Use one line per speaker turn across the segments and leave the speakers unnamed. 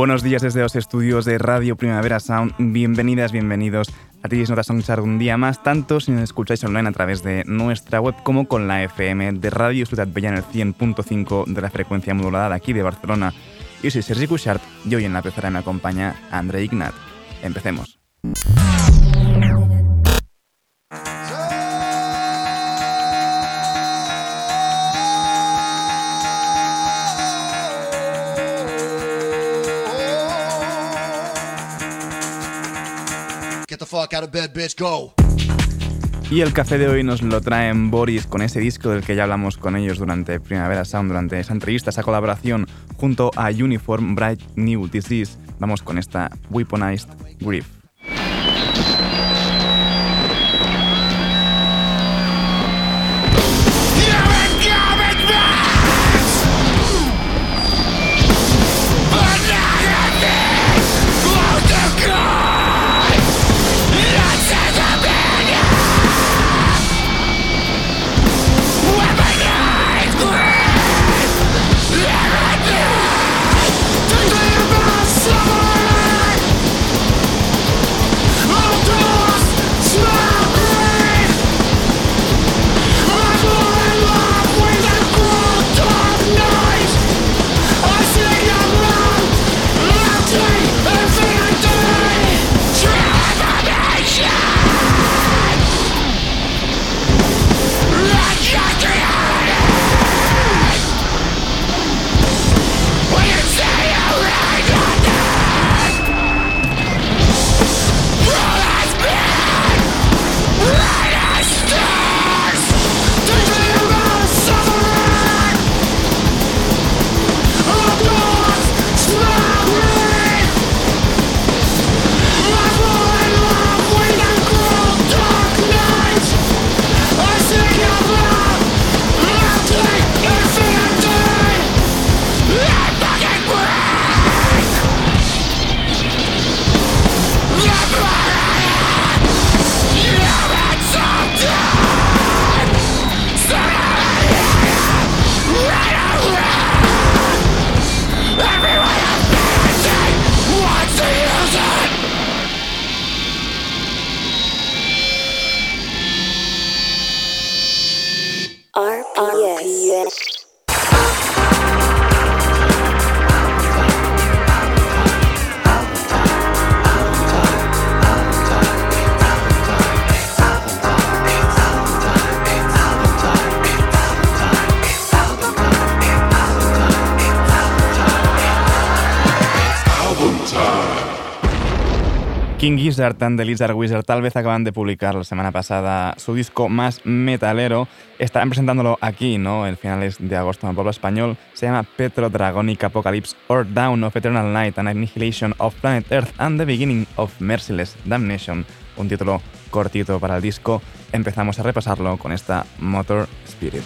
Buenos días desde los estudios de Radio Primavera Sound. Bienvenidas, bienvenidos a ti Notas Songchart un día más, tanto si nos escucháis online a través de nuestra web como con la FM de Radio Ciudad Bella en el 100.5 de la frecuencia modulada de aquí de Barcelona. Yo soy Sergi Cushart y hoy en la pecera me acompaña André Ignat. Empecemos. Y el café de hoy nos lo traen Boris con ese disco del que ya hablamos con ellos durante Primavera Sound, durante esa entrevista, esa colaboración junto a Uniform Bright New Disease. Vamos con esta Weaponized Grief. King Gizzard and the Lizard Wizard tal vez acaban de publicar la semana pasada su disco más metalero. Están presentándolo aquí, ¿no? El finales de agosto en el pueblo español. Se llama Petro Dragonic Apocalypse or Down of Eternal Night and Annihilation of Planet Earth and the Beginning of Merciless Damnation. Un título cortito para el disco. Empezamos a repasarlo con esta Motor Spirit.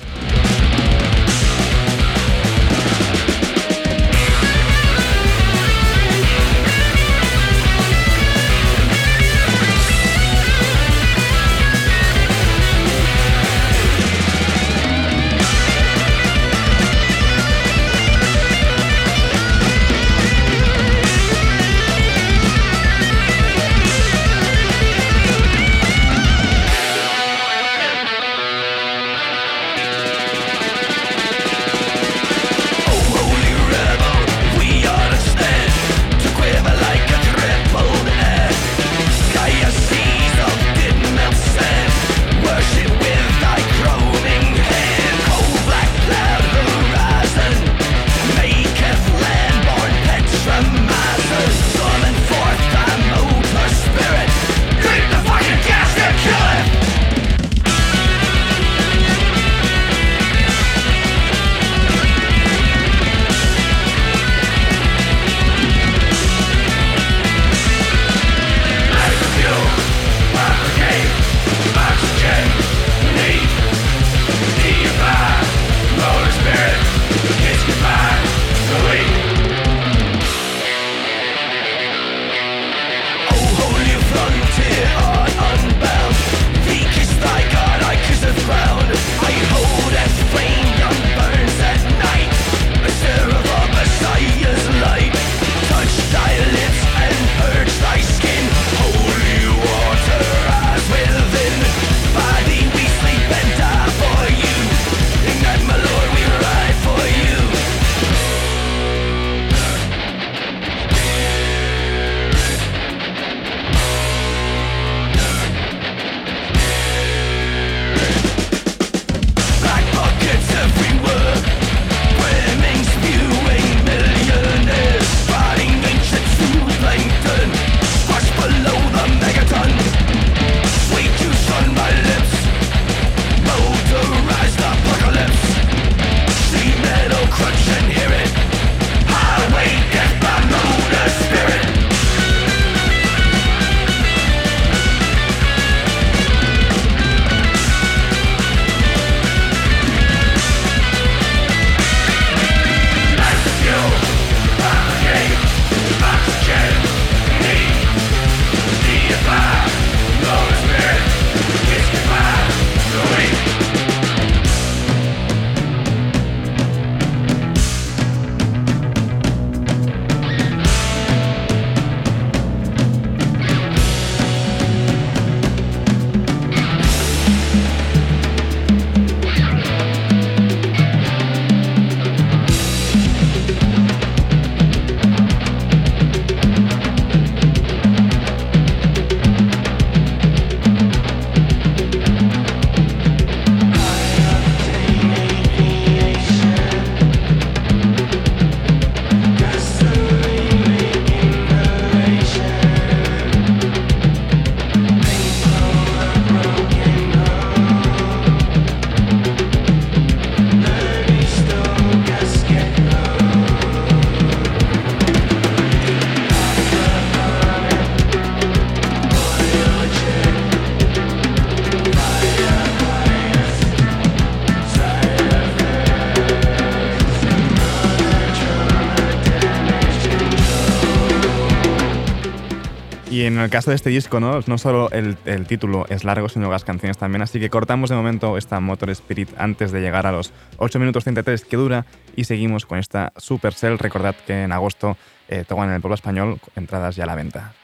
Y en el caso de este disco, no, no solo el, título es largo, sino las canciones también. Así que cortamos de momento esta Motor Spirit antes de llegar a los 8 minutos 33 que dura y seguimos con esta Supercell. Recordad que en agosto eh, tocan en el pueblo español, entradas ya a la venta.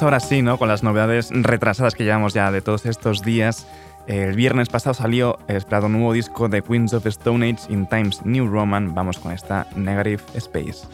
Ahora sí, ¿no? Con las novedades retrasadas que llevamos ya de todos estos días. El viernes pasado salió el esperado nuevo disco de Queens of Stone Age in Times New Roman. Vamos con esta Negative Space.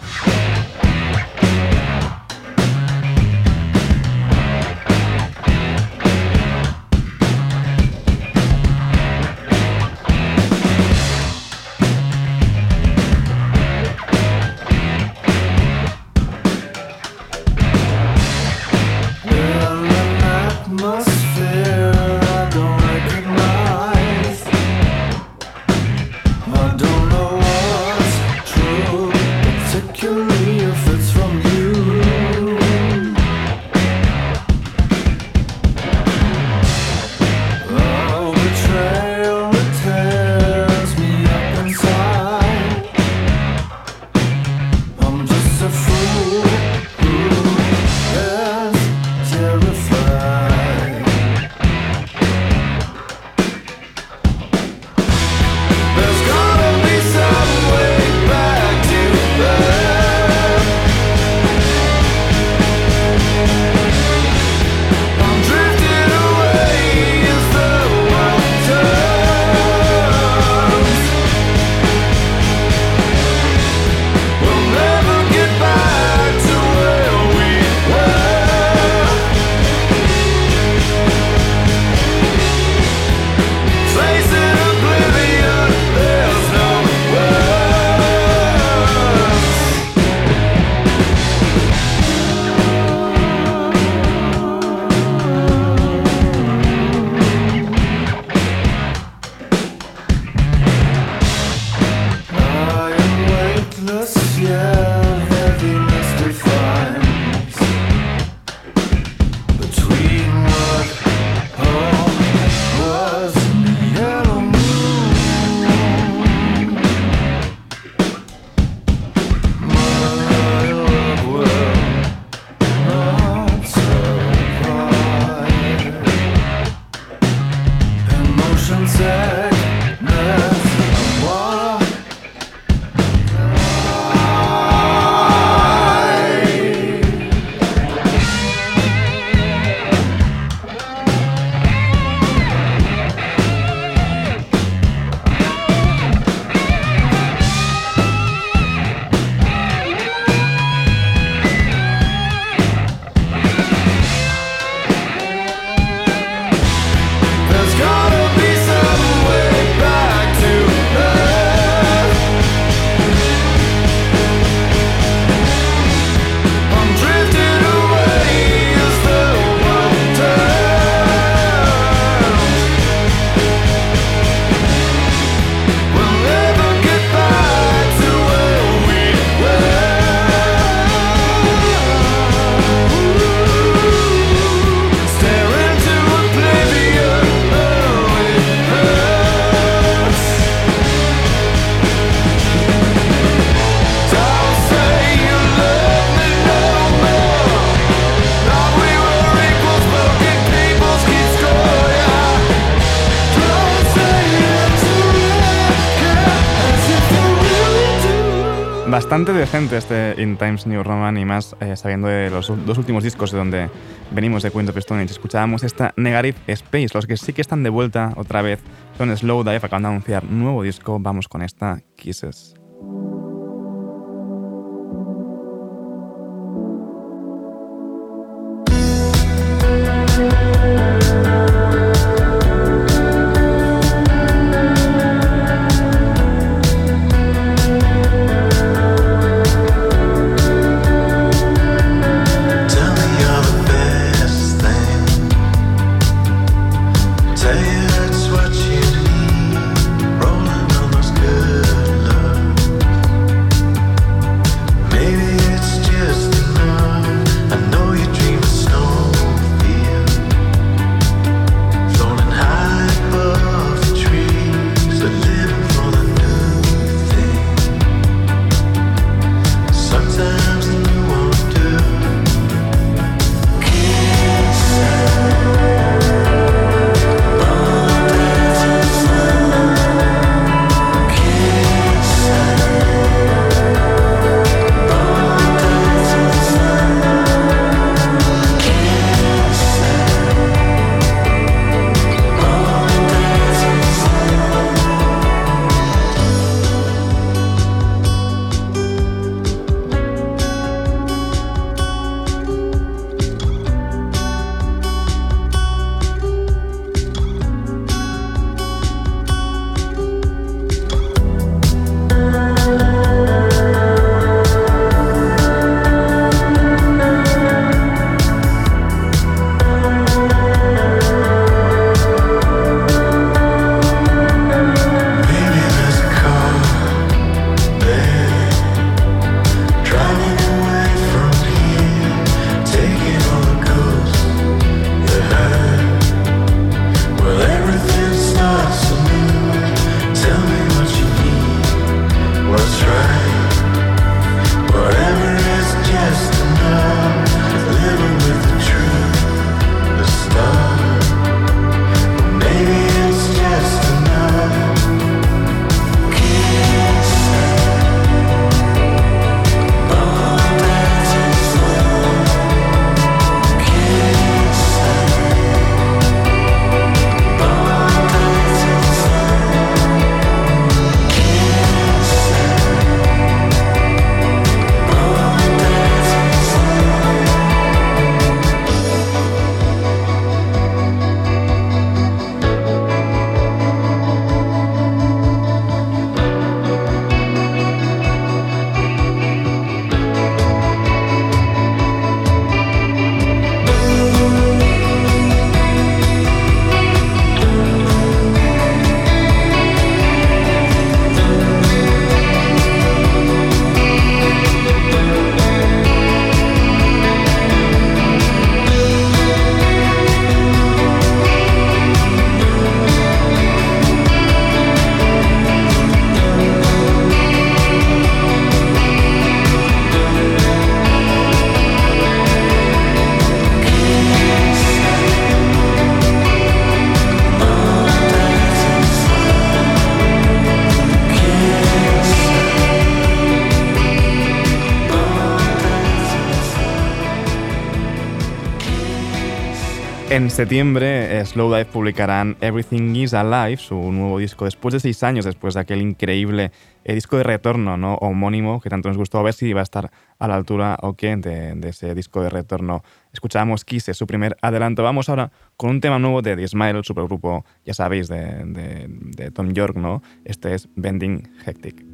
Bastante decente este In Times New Roman y más eh, sabiendo de los dos últimos discos de donde venimos de Queens of Stone. Escuchábamos esta Negative Space. Los que sí que están de vuelta otra vez son Slowdive, acaban de anunciar nuevo disco. Vamos con esta Kisses. Septiembre, Slowdive publicarán Everything is Alive, su nuevo disco, después de seis años, después de aquel increíble eh, disco de retorno ¿no? homónimo que tanto nos gustó. A ver si va a estar a la altura o qué de, ese disco de retorno. Escuchábamos Kiss, su primer adelanto. Vamos ahora con un tema nuevo de The Smile, el supergrupo, ya sabéis, de, de Tom York. ¿no? Este es Bending Hectic.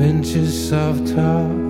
inches of talk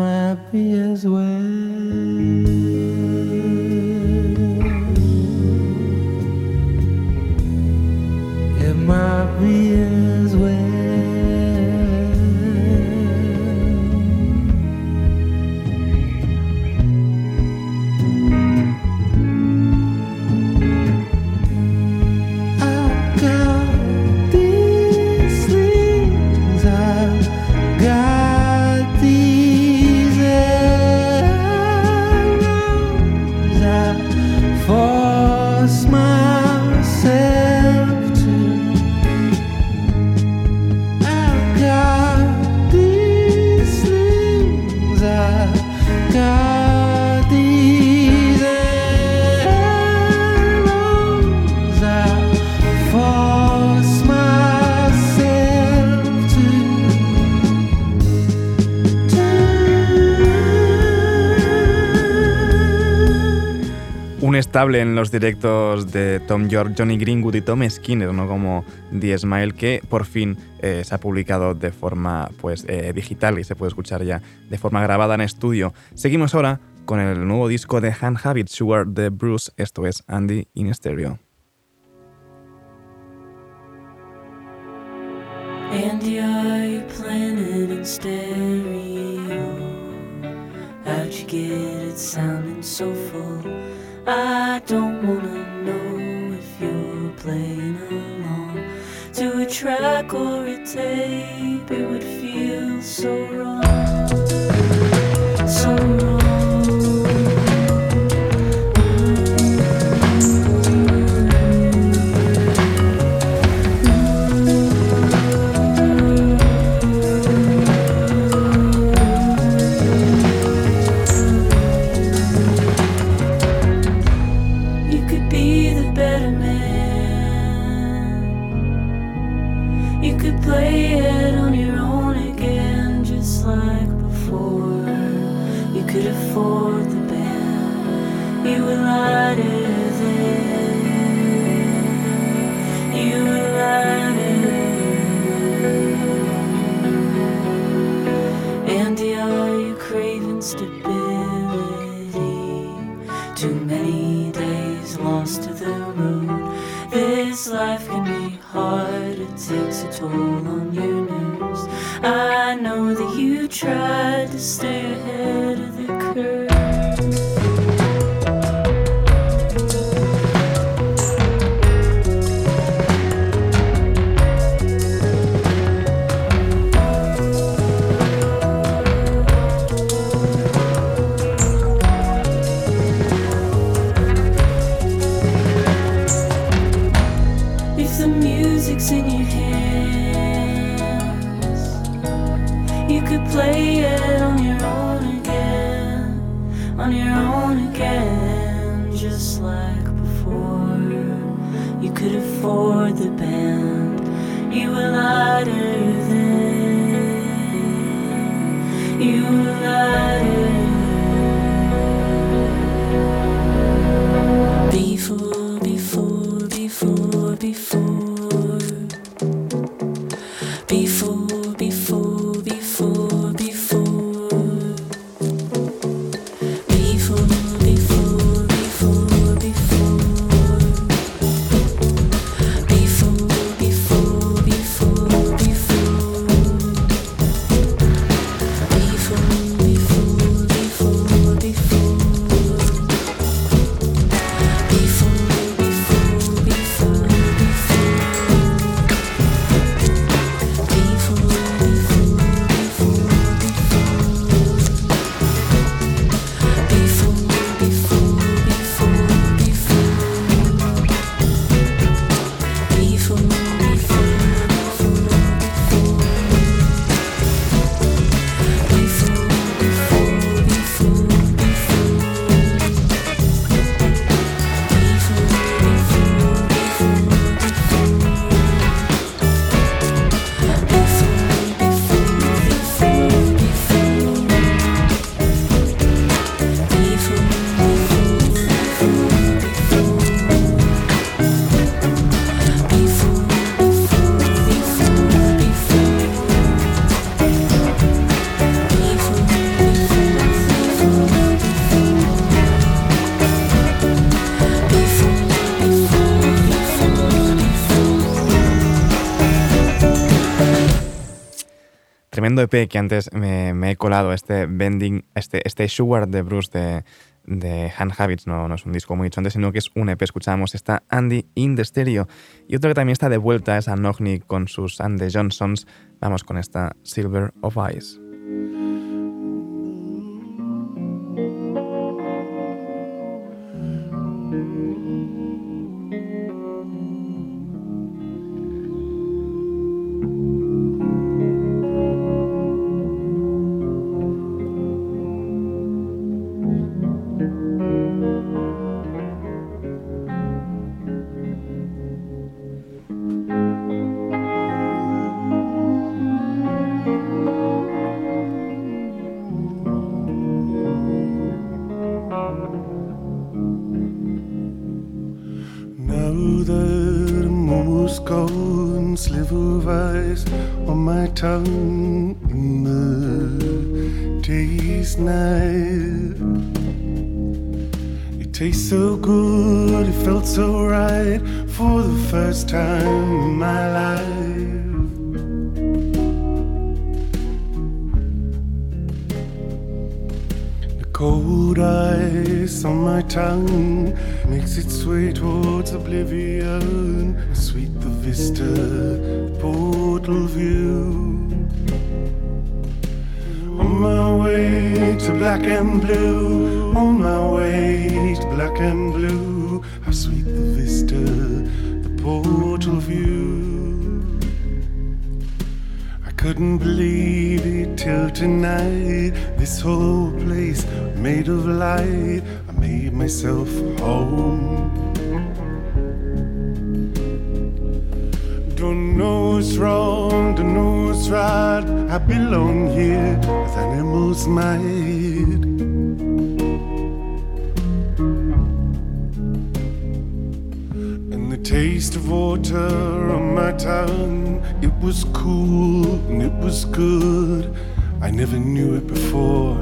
I'm happy as well.
Directos de Tom York, Johnny Greenwood y Tom Skinner, no como The Smile, que por fin eh, se ha publicado de forma pues, eh, digital y se puede escuchar ya de forma grabada en estudio. Seguimos ahora con el nuevo disco de Han Habit, Sugar de Bruce, esto es Andy in Stereo.
Andy, are you in stereo? You get it sounding so full? I don't wanna know if you're playing along to a track or a tape. It would feel so wrong, so wrong.
Tremendo EP que antes me, he colado, este Bending, este, este Sugar de Bruce de, de Hand Habits, no, no es un disco muy hecho antes, sino que es un EP. Escuchamos esta Andy in the Stereo. Y otro que también está de vuelta es a Nogni con sus And the Johnsons. Vamos con esta Silver of Eyes.
Tastes so good, it felt so right for the first time in my life. The cold ice on my tongue makes its way towards oblivion. Sweet the vista, portal view. On my way to black and blue, on my and blue. How sweet the vista, the portal view. I couldn't believe it till tonight. This whole place made of light. I made myself home. Don't know what's wrong, don't know what's right. I belong here as animals might. Water on my tongue, it was cool and it was good. I never knew it before.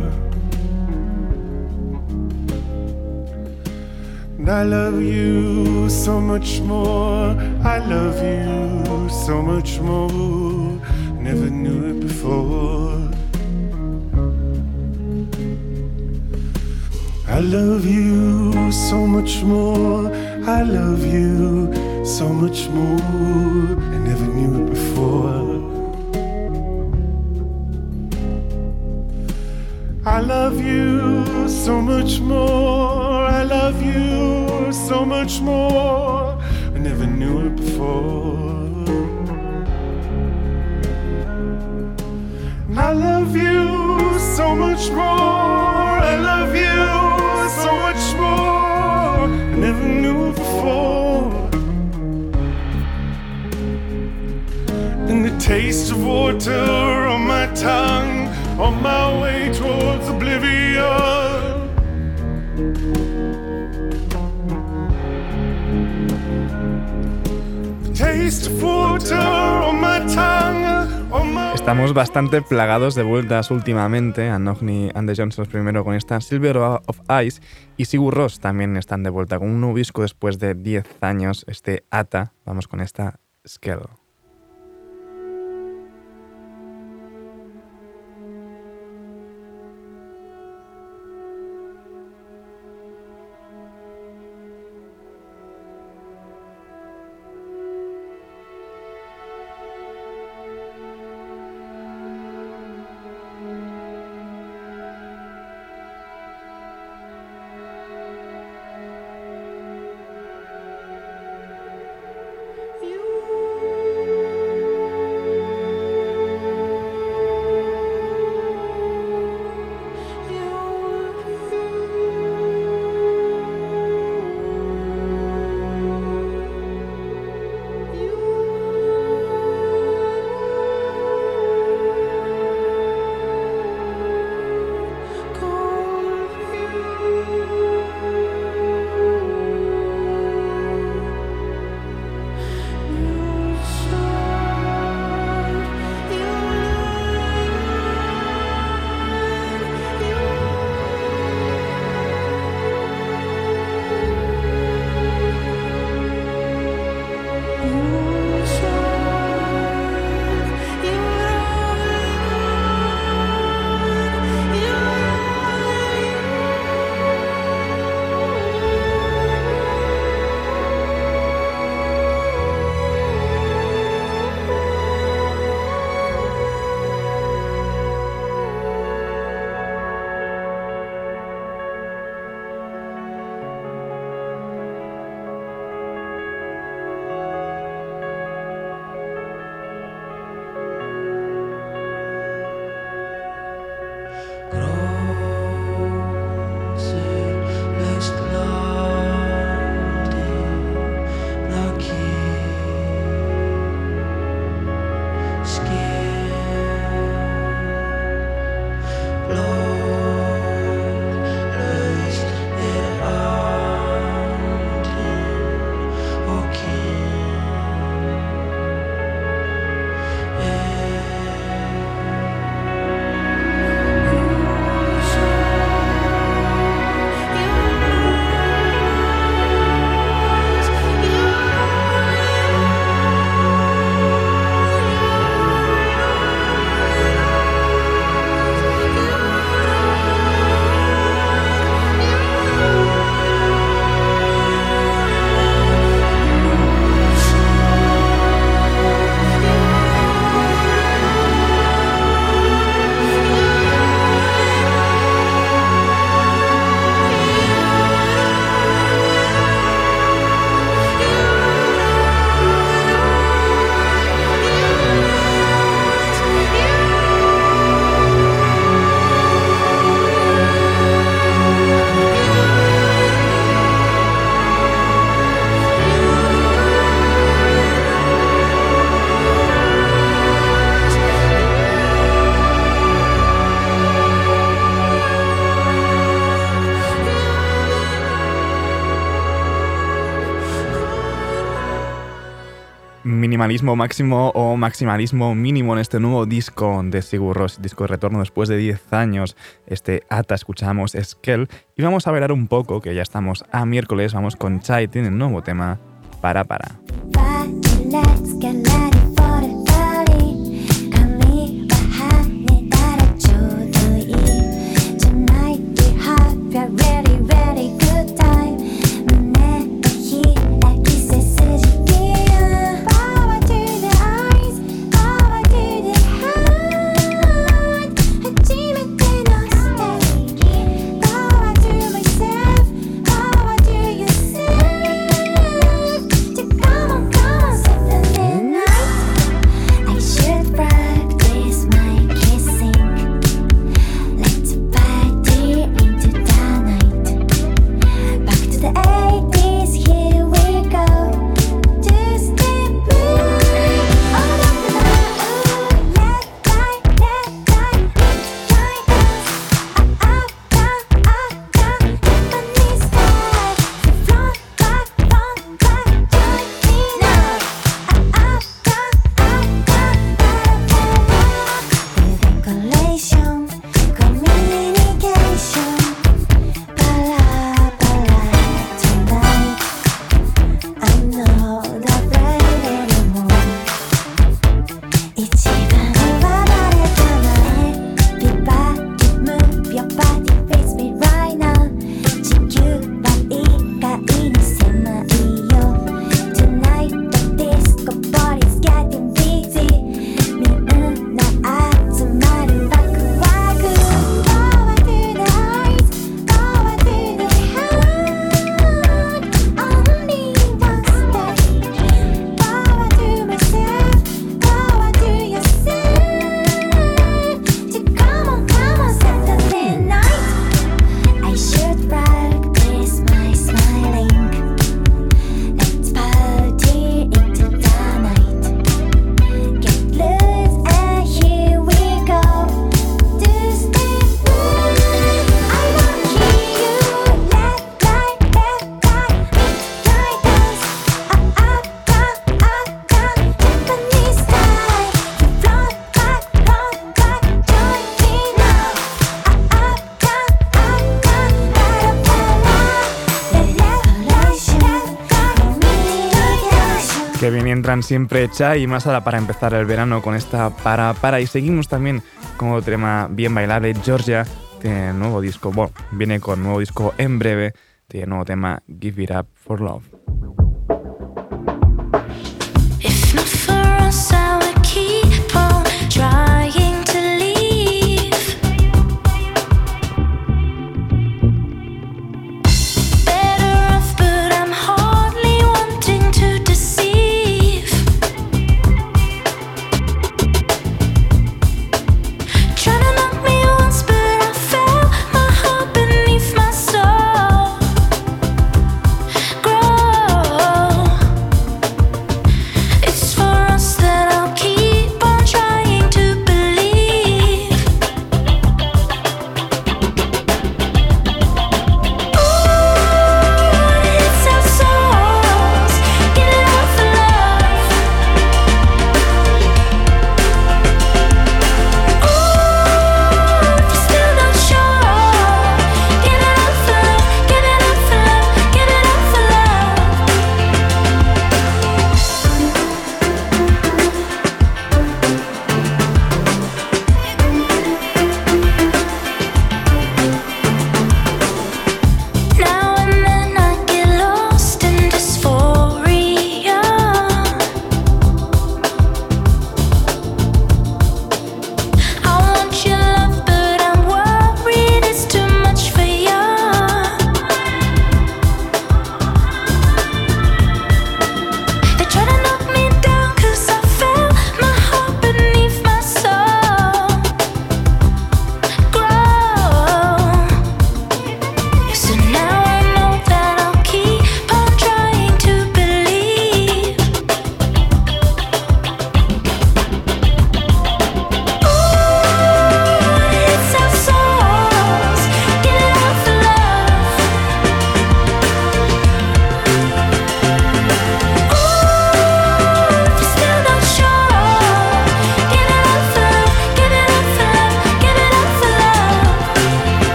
And I love you so much more. I love you so much more. Never knew it before. I love you so much more. I love you so much more. I never knew it before. I love you so much more. I love you so much more. I never knew it before. I love you so much more. Water on my tongue on my way towards oblivion. Taste of water on my tongue, on my
Estamos bastante plagados de vueltas últimamente. Anogni and the Johnsons primero con esta Silver of Ice y Sigur Ross también están de vuelta con un nuevo disco después de 10 años, este Ata. Vamos con esta Skell. Minimalismo máximo o maximalismo mínimo en este nuevo disco de Sigur Rós, disco de retorno después de 10 años. Este Ata escuchamos Skell y vamos a ver un poco, que ya estamos a miércoles, vamos con Chai, tiene un nuevo tema, Para Para.
encuentran siempre hecha y más ahora para empezar el verano con esta para para. Y seguimos también con otro tema bien bailable, Georgia, tiene nuevo disco, bueno, viene con nuevo disco en breve, tiene nuevo tema Give It Up for Love.
If not for us,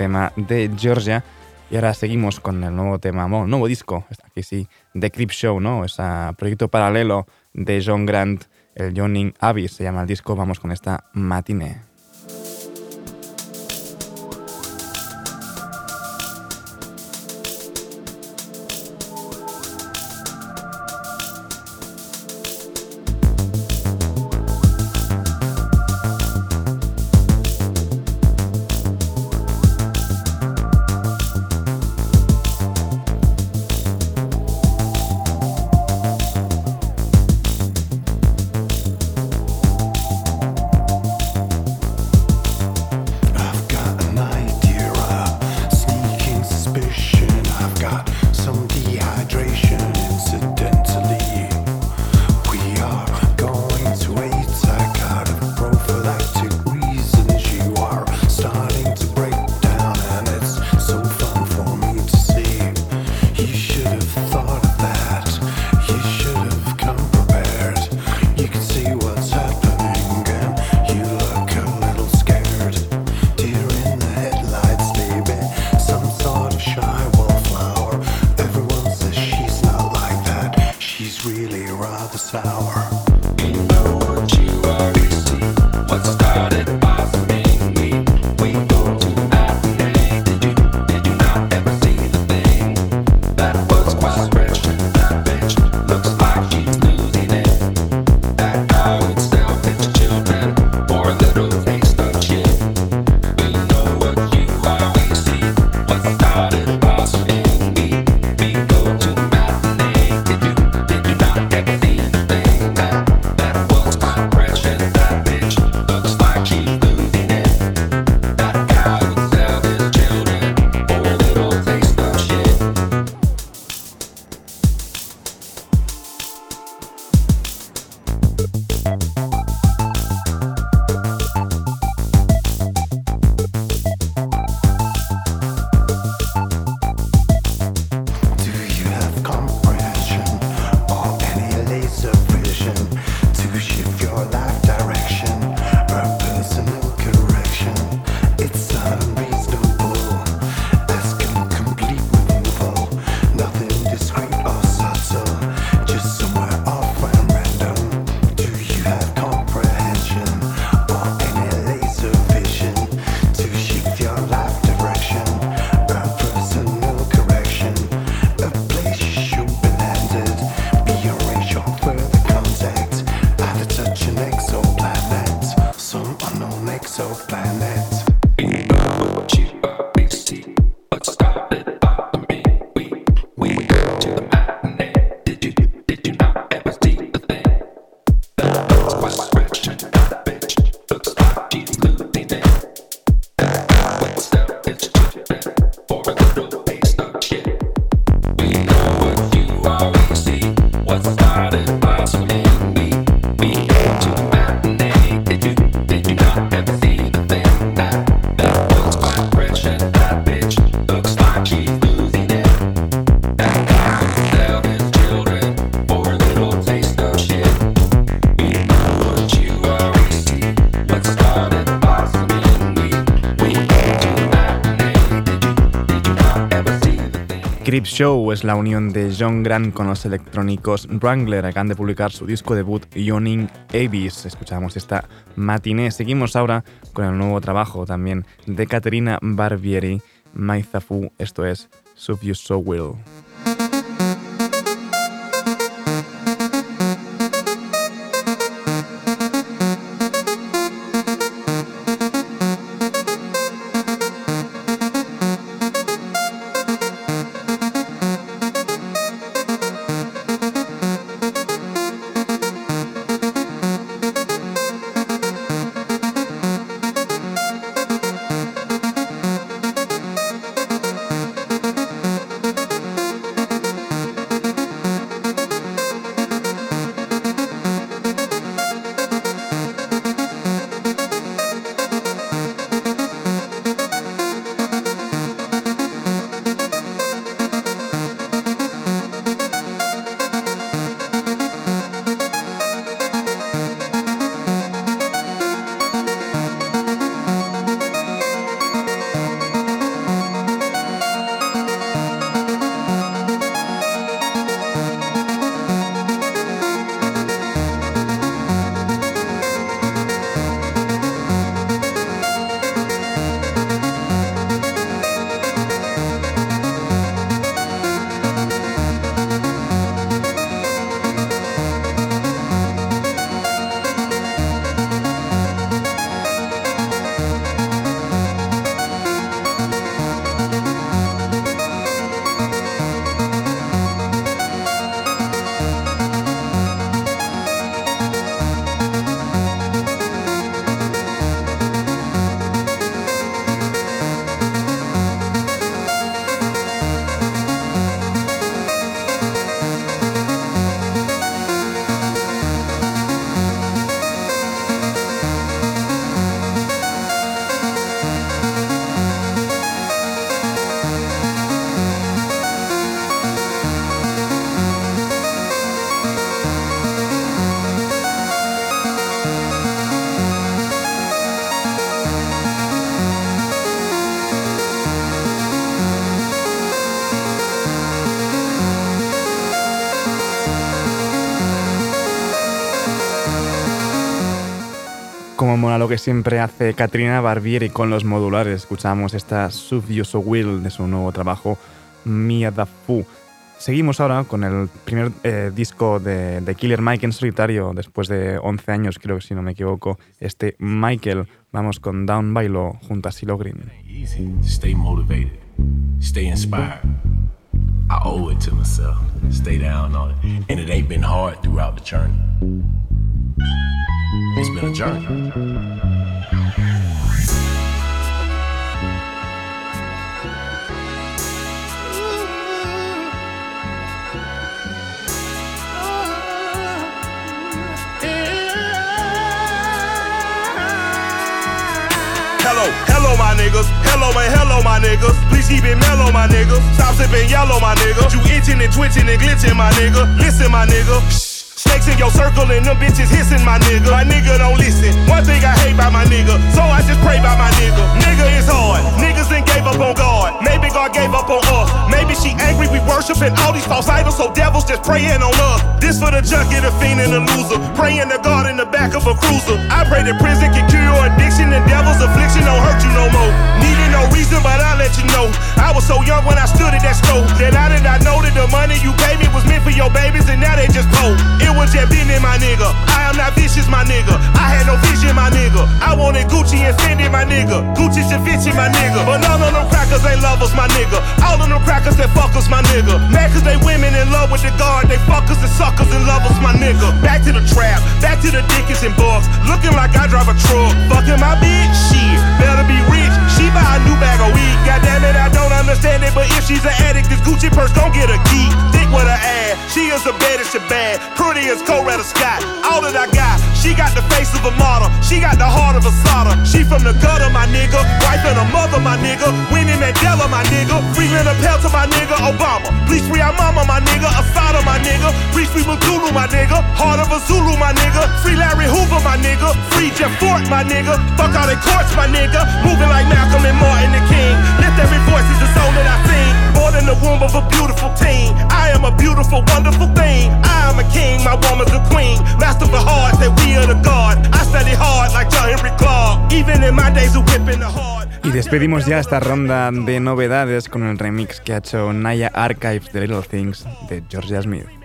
tema de Georgia. Y ahora seguimos con el nuevo tema, nuevo disco, este aquí sí, The Crip Show, ¿no? Ese proyecto paralelo de John Grant, el Johnny Abyss se llama el disco. Vamos con esta matinee. Show es la unión de John Grant con los electrónicos Wrangler. Acaban de publicar su disco debut Yawning Abyss. Escuchamos esta matiné. Seguimos ahora con el nuevo trabajo también de Caterina Barbieri, Maizafu. Esto es Sub You So Will. Como mola lo que siempre hace Katrina Barbieri con los modulares. Escuchamos esta Subvioso Will de su nuevo trabajo Mia da Fu. Seguimos ahora con el primer eh, disco de, Killer Mike en solitario, después de 11 años, creo que si no me equivoco. Este Michael, vamos con Down Bailo junto a Silo Green.
Stay motivated. Stay inspired. I owe it to myself. Stay down on it. And it ain't been hard throughout the journey. It's been a journey.
Hello, hello, my niggas. Hello and hello, my niggas. Please keep it mellow, my niggas. Stop sipping yellow, my nigga. You itching and twitching and glitching, my nigga. Listen, my nigga. Snakes in your circle and them bitches hissing, my nigga. My nigga don't listen. One thing I hate about my nigga, so I just pray about my nigga. Nigga is hard. Niggas then gave up on God. Maybe God gave up on us. Maybe she angry we worshiping all these false idols, so devils just praying on us. This for the junkie, the fiend, and the loser. Praying to God in the back of a cruiser. I pray that prison can cure your addiction and devil's affliction don't hurt you no more. Needed no reason, but I'll let you know. I was so young when I stood at that stove. That I did not know that the money you paid me was meant for your babies, and now they just cold. Just business, my nigga. I am not vicious, my nigga. I had no vision, my nigga. I wanted Gucci and Fendi, my nigga. Gucci and Vinci, my nigga. But none of them crackers ain't lovers, my nigga. All of them crackers that fuckers, my nigga. Mad cause they women in love with the guard. They fuckers and suckers and lovers, my nigga. Back to the trap, back to the dickens and bucks. Looking like I drive a truck. Fucking my bitch, shit. Better be rich. She buy a new bag of weed. God damn it, I don't understand it. But if she's an addict, this Gucci purse gon' get a key. Thick with her ass. She is the baddest shit bad. Pretty as Coretta Scott. All that I got. She got the face of a model. She got the heart of a solder. She from the gutter, my nigga. Wife and a mother, my nigga. Winnie Mandela, my nigga. Free Linda Pelter, my nigga. Obama. Please free our mama, my nigga. Asada, my nigga. Free free Zulu, my nigga. Heart of a Zulu, my nigga. Free Larry Hoover, my nigga. Free Jeff Fort, my nigga. Fuck all the courts, my nigga. Moving like Malcolm and Martin the King. Lift every voice is the soul that I sing. Born in the womb of a beautiful teen. I am a beautiful, wonderful thing. I am a king, my woman's a queen. Master of the heart, that we are the God. I study hard like John Henry Clark. Even in my days of whipping the heart.
Y despedimos ya esta ronda de novedades con el remix que ha hecho Naya Archives de Little Things de Georgia Smith.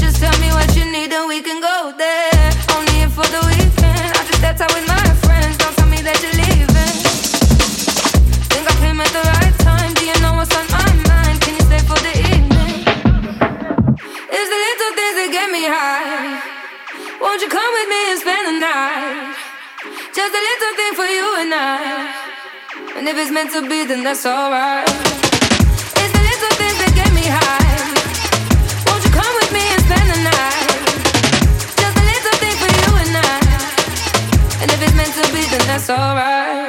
Just a little thing for the weekend I just that time with my friends don't tell me that you and I. Came at the right time do you know what's on my mind can it stay for the evening Es de hecho desde que me high want you come with me and spend the night? Just a little thing for you and I. and if it's meant to be, then that's alright. Alright.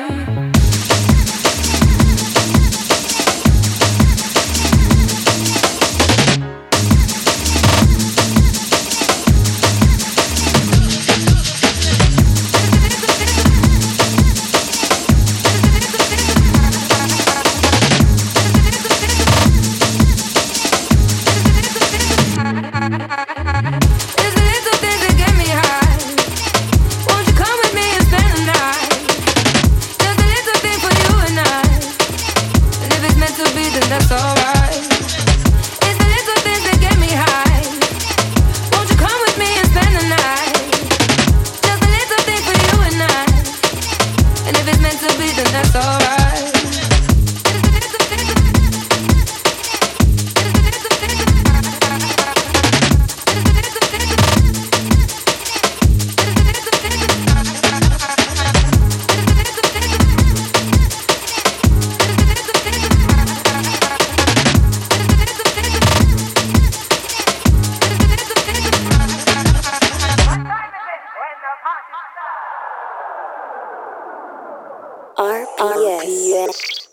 RPS.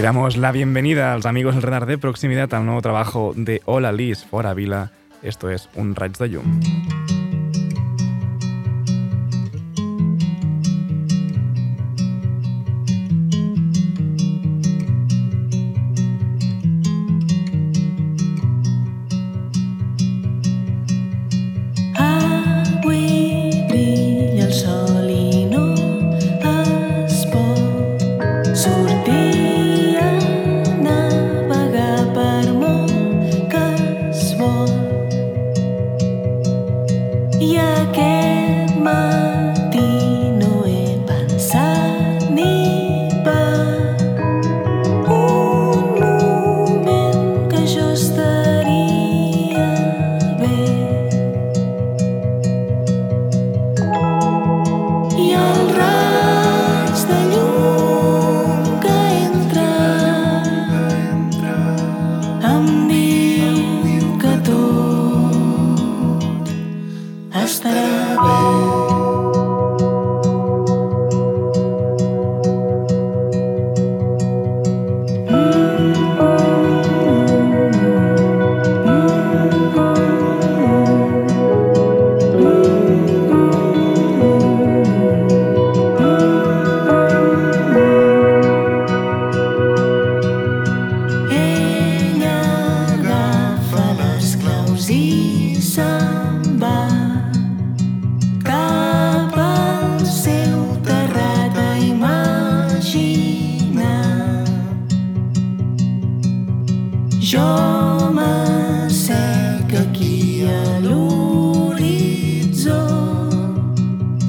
Damos la bienvenida a los amigos del radar de proximidad al nuevo trabajo de Hola Liz Fora Vila. Esto es un Raig de Llum.
Imaginar. Jo m'assec aquí a l'horitzó.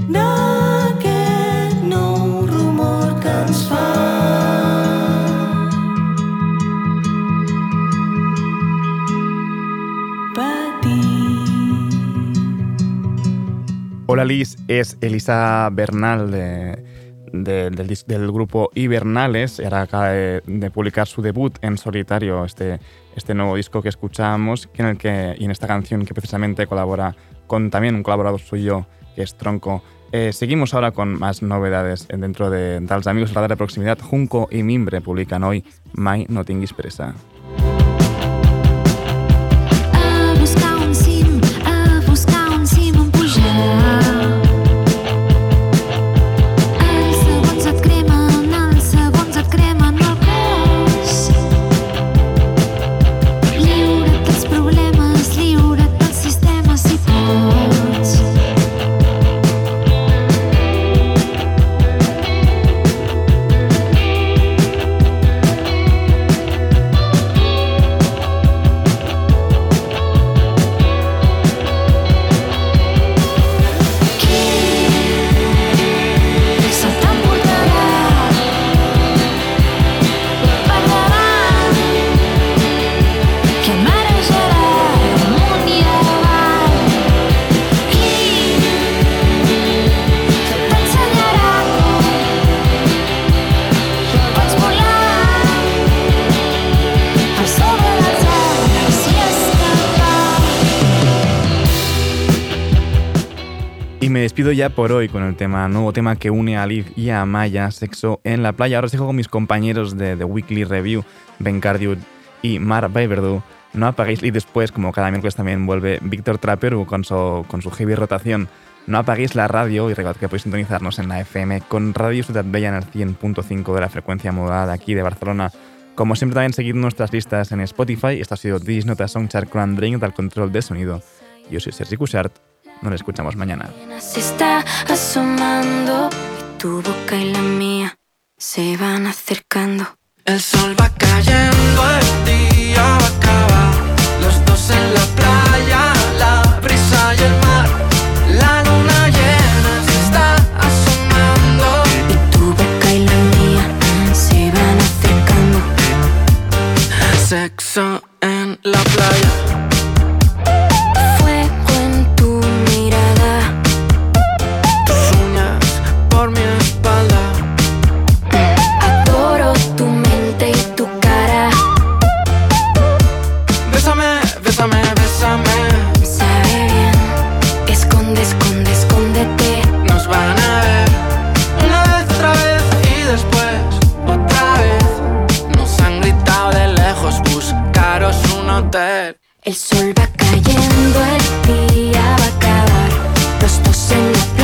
D'aquest nou rumor que ens fa.
Hola Liz. Es Elisa Bernal de- de- del, grupo Hibernales. acaba de, publicar su debut en solitario, este, este nuevo disco que escuchamos en el que, y en esta canción que precisamente colabora con también un colaborador suyo que es Tronco. Eh, seguimos ahora con más novedades dentro de, de los amigos Radar de Proximidad. Junco y Mimbre publican hoy Mai no tinguis pressa. Y me despido ya por hoy con el tema, nuevo tema que une a Liv y a Maya, Sexo en la playa. Ahora os dejo con mis compañeros de The Weekly Review, Ben Cardiu y Mar Beverdu. No apaguéis, y después, como cada miércoles también vuelve Víctor Traperu con su, heavy rotación. No apaguéis la radio y recordad que podéis sintonizarnos en la FM con Radio Ciudad Bella en el 100.5 de la frecuencia modulada aquí de Barcelona. Como siempre también seguid nuestras listas en Spotify. Esto ha sido This Nota Soundchart con Andrein del control de sonido. Yo soy Sergi Cushart. Nos escuchamos mañana.
se está asomando y tu boca y la mía se van acercando.
El sol va cayendo, el día va a acabar. Los dos en la playa, la brisa y el mar. La luna llena se está asomando.
Y tu boca y la mía se van acercando.
Sexo en la playa. El sol va cayendo, el día va a acabar, los dos en la